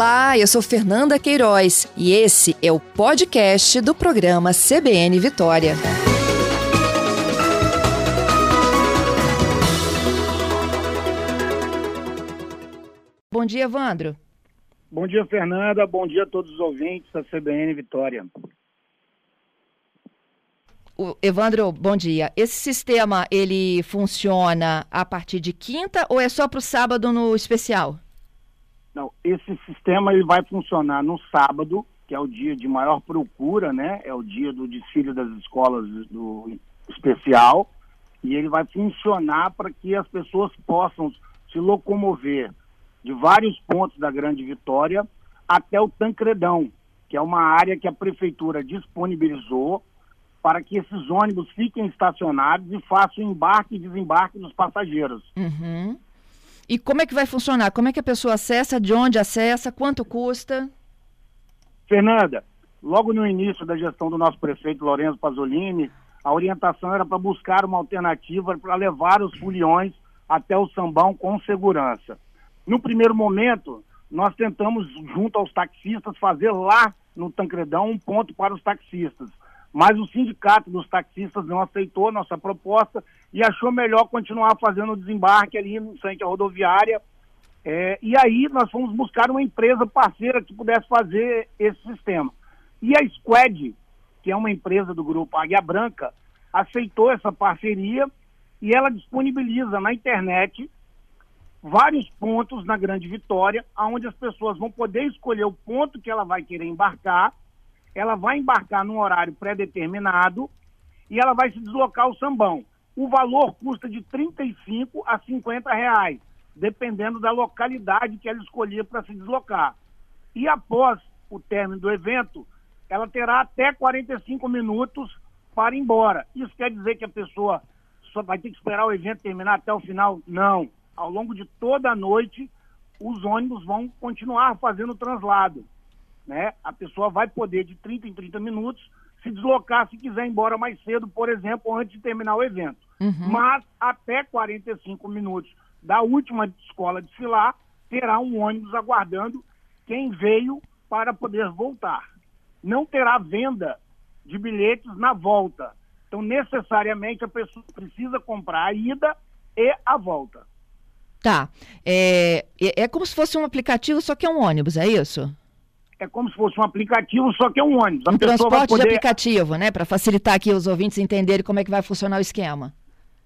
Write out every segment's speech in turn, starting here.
Olá, eu sou Fernanda Queiroz e esse é o podcast do programa CBN Vitória. Bom dia, Evandro. Bom dia, Fernanda. Bom dia a todos os ouvintes da CBN Vitória. Evandro, bom dia. Esse sistema ele funciona a partir de quinta ou é só para o sábado no especial? Não, esse sistema ele vai funcionar no sábado, que é o dia de maior procura, né? É o dia do desfile das escolas do especial, e ele vai funcionar para que as pessoas possam se locomover de vários pontos da Grande Vitória até o Tancredão, que é uma área que a prefeitura disponibilizou para que esses ônibus fiquem estacionados e façam embarque e desembarque dos passageiros. Uhum. E como é que vai funcionar? Como é que a pessoa acessa? De onde acessa? Quanto custa? Fernanda, logo no início da gestão do nosso prefeito Lourenço Pasolini, a orientação era para buscar uma alternativa para levar os foliões até o sambão com segurança. No primeiro momento, nós tentamos, junto aos taxistas, fazer lá no Tancredão um ponto para os taxistas. Mas o sindicato dos taxistas não aceitou a nossa proposta e achou melhor continuar fazendo o desembarque ali no frente à rodoviária. É, e aí nós fomos buscar uma empresa parceira que pudesse fazer esse sistema. E a Squad, que é uma empresa do grupo Águia Branca, aceitou essa parceria e ela disponibiliza na internet vários pontos na Grande Vitória, onde as pessoas vão poder escolher o ponto que ela vai querer embarcar. Ela vai embarcar num horário pré-determinado e ela vai se deslocar ao sambão. O valor custa de 35 a 50 reais, dependendo da localidade que ela escolher para se deslocar. E após o término do evento, ela terá até 45 minutos para ir embora. Isso quer dizer que a pessoa só vai ter que esperar o evento terminar até o final? Não ao longo de toda a noite, os ônibus vão continuar fazendo o translado. Né? A pessoa vai poder, de 30 em 30 minutos, se deslocar se quiser embora mais cedo, por exemplo, antes de terminar o evento. Uhum. Mas até 45 minutos da última escola desfilar, terá um ônibus aguardando quem veio para poder voltar. Não terá venda de bilhetes na volta. Então, necessariamente, a pessoa precisa comprar a ida e a volta. Tá. É, é, é como se fosse um aplicativo, só que é um ônibus, é isso? É como se fosse um aplicativo, só que é um ônibus. A um transporte poder... de aplicativo, né? Para facilitar aqui os ouvintes entenderem como é que vai funcionar o esquema.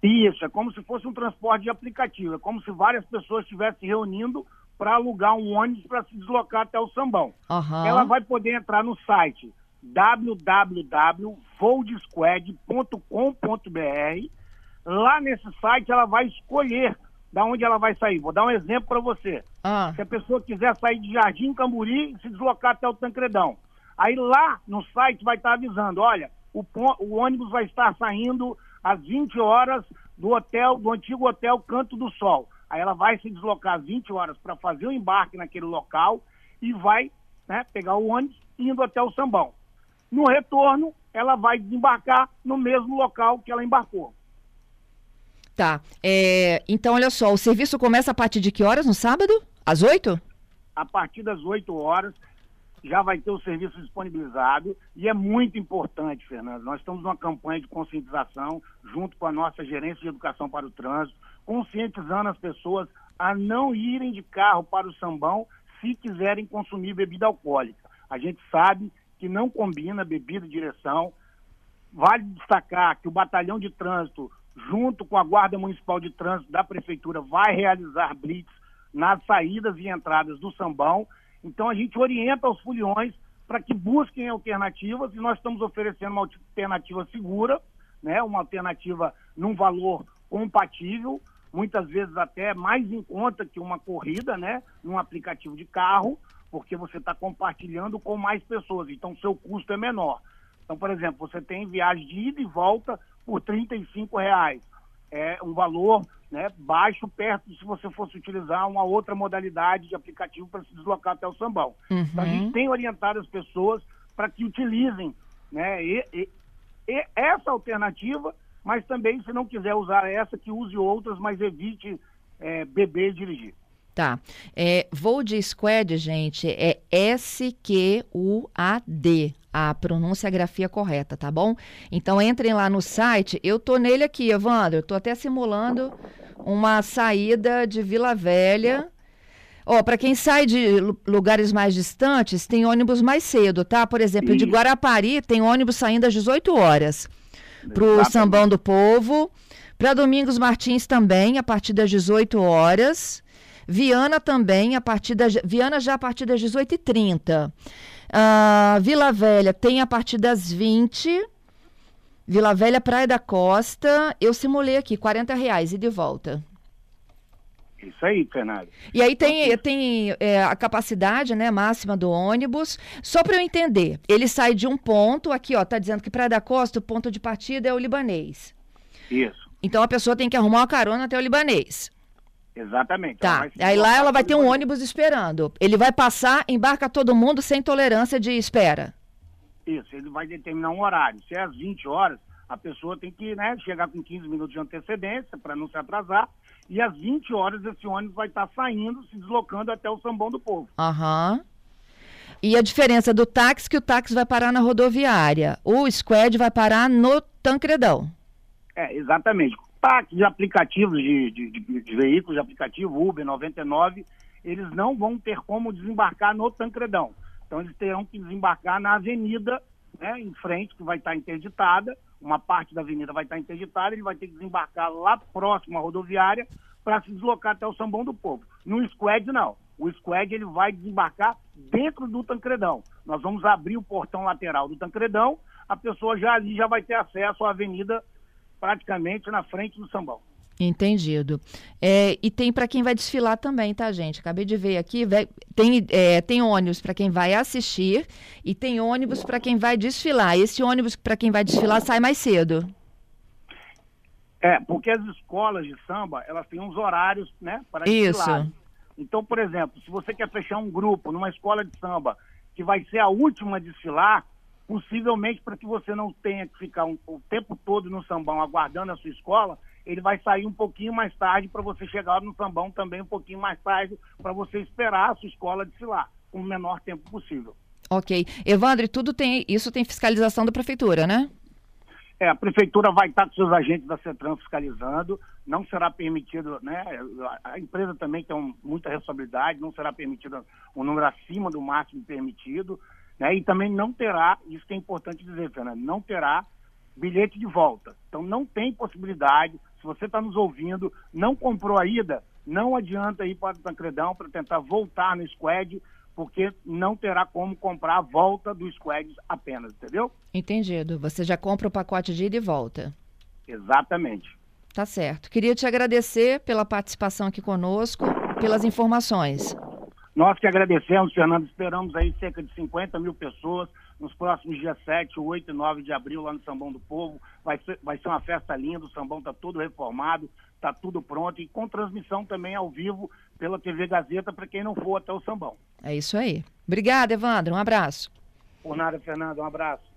Isso, é como se fosse um transporte de aplicativo. É como se várias pessoas estivessem reunindo para alugar um ônibus para se deslocar até o Sambão. Uhum. Ela vai poder entrar no site www.voldsquad.com.br. Lá nesse site ela vai escolher da onde ela vai sair. Vou dar um exemplo para você. Ah. Se a pessoa quiser sair de Jardim Camburi e se deslocar até o Tancredão. Aí lá no site vai estar avisando, olha, o, o ônibus vai estar saindo às 20 horas do hotel, do antigo hotel Canto do Sol. Aí ela vai se deslocar às 20 horas para fazer o embarque naquele local e vai né, pegar o ônibus indo até o Sambão. No retorno, ela vai desembarcar no mesmo local que ela embarcou. Tá. É, então, olha só, o serviço começa a partir de que horas no sábado? Às 8? A partir das 8 horas já vai ter o serviço disponibilizado e é muito importante, Fernando. Nós estamos numa campanha de conscientização junto com a nossa gerência de educação para o trânsito, conscientizando as pessoas a não irem de carro para o sambão se quiserem consumir bebida alcoólica. A gente sabe que não combina bebida e direção. Vale destacar que o batalhão de trânsito junto com a Guarda Municipal de Trânsito da Prefeitura, vai realizar blitz nas saídas e entradas do Sambão. Então a gente orienta os foliões para que busquem alternativas e nós estamos oferecendo uma alternativa segura, né, uma alternativa num valor compatível, muitas vezes até mais em conta que uma corrida, né, num aplicativo de carro, porque você está compartilhando com mais pessoas, então seu custo é menor. Então, por exemplo, você tem viagem de ida e volta por R$ reais. É um valor né, baixo, perto de se você fosse utilizar uma outra modalidade de aplicativo para se deslocar até o Sambão. Uhum. Então, a gente tem orientado as pessoas para que utilizem né, e, e, e essa alternativa, mas também, se não quiser usar essa, que use outras, mas evite é, beber e dirigir. Tá. É, voo de squad, gente, é S-Q-U-A-D. A pronúncia e a grafia correta, tá bom? Então entrem lá no site. Eu tô nele aqui, Evandro. Eu tô até simulando uma saída de Vila Velha. Ó, para quem sai de lugares mais distantes, tem ônibus mais cedo, tá? Por exemplo, de Guarapari tem ônibus saindo às 18 horas para o Sambão do Povo. Para Domingos Martins também, a partir das 18 horas. Viana também, a partir das, Viana já a partir das 18h30. Uh, Vila Velha tem a partir das 20 Vila Velha, Praia da Costa, eu simulei aqui, 40 reais e de volta. Isso aí, Fernando. E aí tem, tem é, a capacidade né, máxima do ônibus. Só para eu entender, ele sai de um ponto, aqui ó, tá dizendo que Praia da Costa, o ponto de partida é o libanês. Isso. Então a pessoa tem que arrumar uma carona até o libanês. Exatamente. Tá. Aí lá ela vai ter um ônibus esperando. Ele vai passar, embarca todo mundo sem tolerância de espera. Isso, ele vai determinar um horário. Se é às 20 horas, a pessoa tem que né, chegar com 15 minutos de antecedência para não se atrasar. E às 20 horas esse ônibus vai estar saindo, se deslocando até o Sambão do Povo. Aham. Uhum. E a diferença do táxi que o táxi vai parar na rodoviária. O Squad vai parar no Tancredão. É, exatamente táxis aplicativos de, de, de, de, veículos de aplicativo, Uber 99, eles não vão ter como desembarcar no Tancredão. Então eles terão que desembarcar na avenida, né, em frente, que vai estar interditada, uma parte da avenida vai estar interditada, ele vai ter que desembarcar lá próximo à rodoviária para se deslocar até o Sambão do Povo. No Squad, não. O Squad ele vai desembarcar dentro do Tancredão. Nós vamos abrir o portão lateral do Tancredão, a pessoa já ali já vai ter acesso à avenida praticamente na frente do sambão. Entendido. É, e tem para quem vai desfilar também, tá, gente? Acabei de ver aqui, tem, é, tem ônibus para quem vai assistir e tem ônibus para quem vai desfilar. Esse ônibus para quem vai desfilar sai mais cedo. É, porque as escolas de samba, elas têm uns horários, né, para desfilar. Isso. Então, por exemplo, se você quer fechar um grupo numa escola de samba que vai ser a última a desfilar, possivelmente para que você não tenha que ficar um, o tempo todo no sambão aguardando a sua escola, ele vai sair um pouquinho mais tarde para você chegar no sambão também um pouquinho mais tarde para você esperar a sua escola desfilar com o menor tempo possível. Ok. Evandro, tudo tem, isso tem fiscalização da prefeitura, né? É, a prefeitura vai estar com seus agentes da CETRAN fiscalizando, não será permitido, né? A empresa também tem um, muita responsabilidade, não será permitido um número acima do máximo permitido. Né? E também não terá, isso que é importante dizer, Fernando, não terá bilhete de volta. Então não tem possibilidade, se você está nos ouvindo, não comprou a ida, não adianta ir para o Tancredão para tentar voltar no Squad, porque não terá como comprar a volta do Squad apenas, entendeu? Entendido. Você já compra o pacote de ida e volta. Exatamente. Tá certo. Queria te agradecer pela participação aqui conosco, pelas informações. Nós que agradecemos, Fernando, esperamos aí cerca de 50 mil pessoas nos próximos dias 7, 8 e 9 de abril lá no Sambão do Povo. Vai ser, vai ser uma festa linda, o Sambão está todo reformado, está tudo pronto e com transmissão também ao vivo pela TV Gazeta para quem não for até o Sambão. É isso aí. Obrigada, Evandro. Um abraço. Por nada, Fernando. Um abraço.